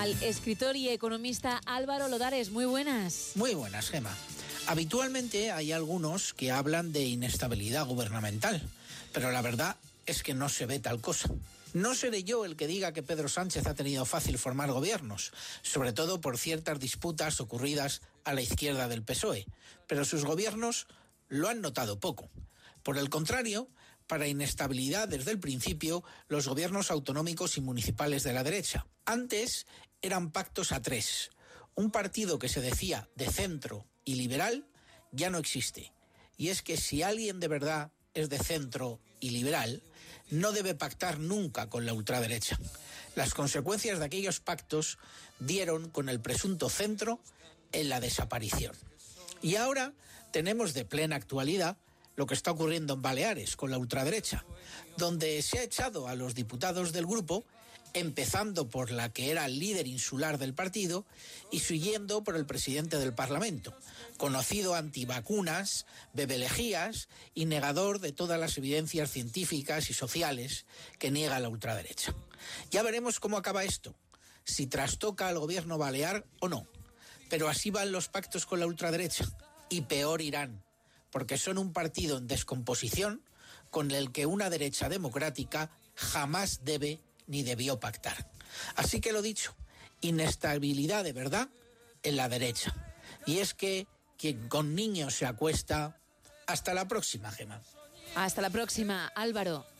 al escritor y economista Álvaro Lodares. Muy buenas. Muy buenas, Gema. Habitualmente hay algunos que hablan de inestabilidad gubernamental, pero la verdad es que no se ve tal cosa. No seré yo el que diga que Pedro Sánchez ha tenido fácil formar gobiernos, sobre todo por ciertas disputas ocurridas a la izquierda del PSOE, pero sus gobiernos lo han notado poco. Por el contrario, para inestabilidad desde el principio los gobiernos autonómicos y municipales de la derecha. Antes eran pactos a tres. Un partido que se decía de centro y liberal ya no existe. Y es que si alguien de verdad es de centro y liberal, no debe pactar nunca con la ultraderecha. Las consecuencias de aquellos pactos dieron con el presunto centro en la desaparición. Y ahora tenemos de plena actualidad lo que está ocurriendo en Baleares con la ultraderecha, donde se ha echado a los diputados del grupo, empezando por la que era líder insular del partido y siguiendo por el presidente del Parlamento, conocido antivacunas, bebelejías y negador de todas las evidencias científicas y sociales que niega la ultraderecha. Ya veremos cómo acaba esto, si trastoca al gobierno balear o no. Pero así van los pactos con la ultraderecha y peor irán porque son un partido en descomposición con el que una derecha democrática jamás debe ni debió pactar. Así que lo dicho, inestabilidad de verdad en la derecha. Y es que quien con niños se acuesta, hasta la próxima, Gema. Hasta la próxima, Álvaro.